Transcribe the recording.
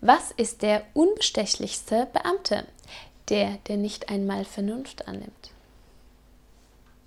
Was ist der unbestechlichste Beamte? Der, der nicht einmal Vernunft annimmt.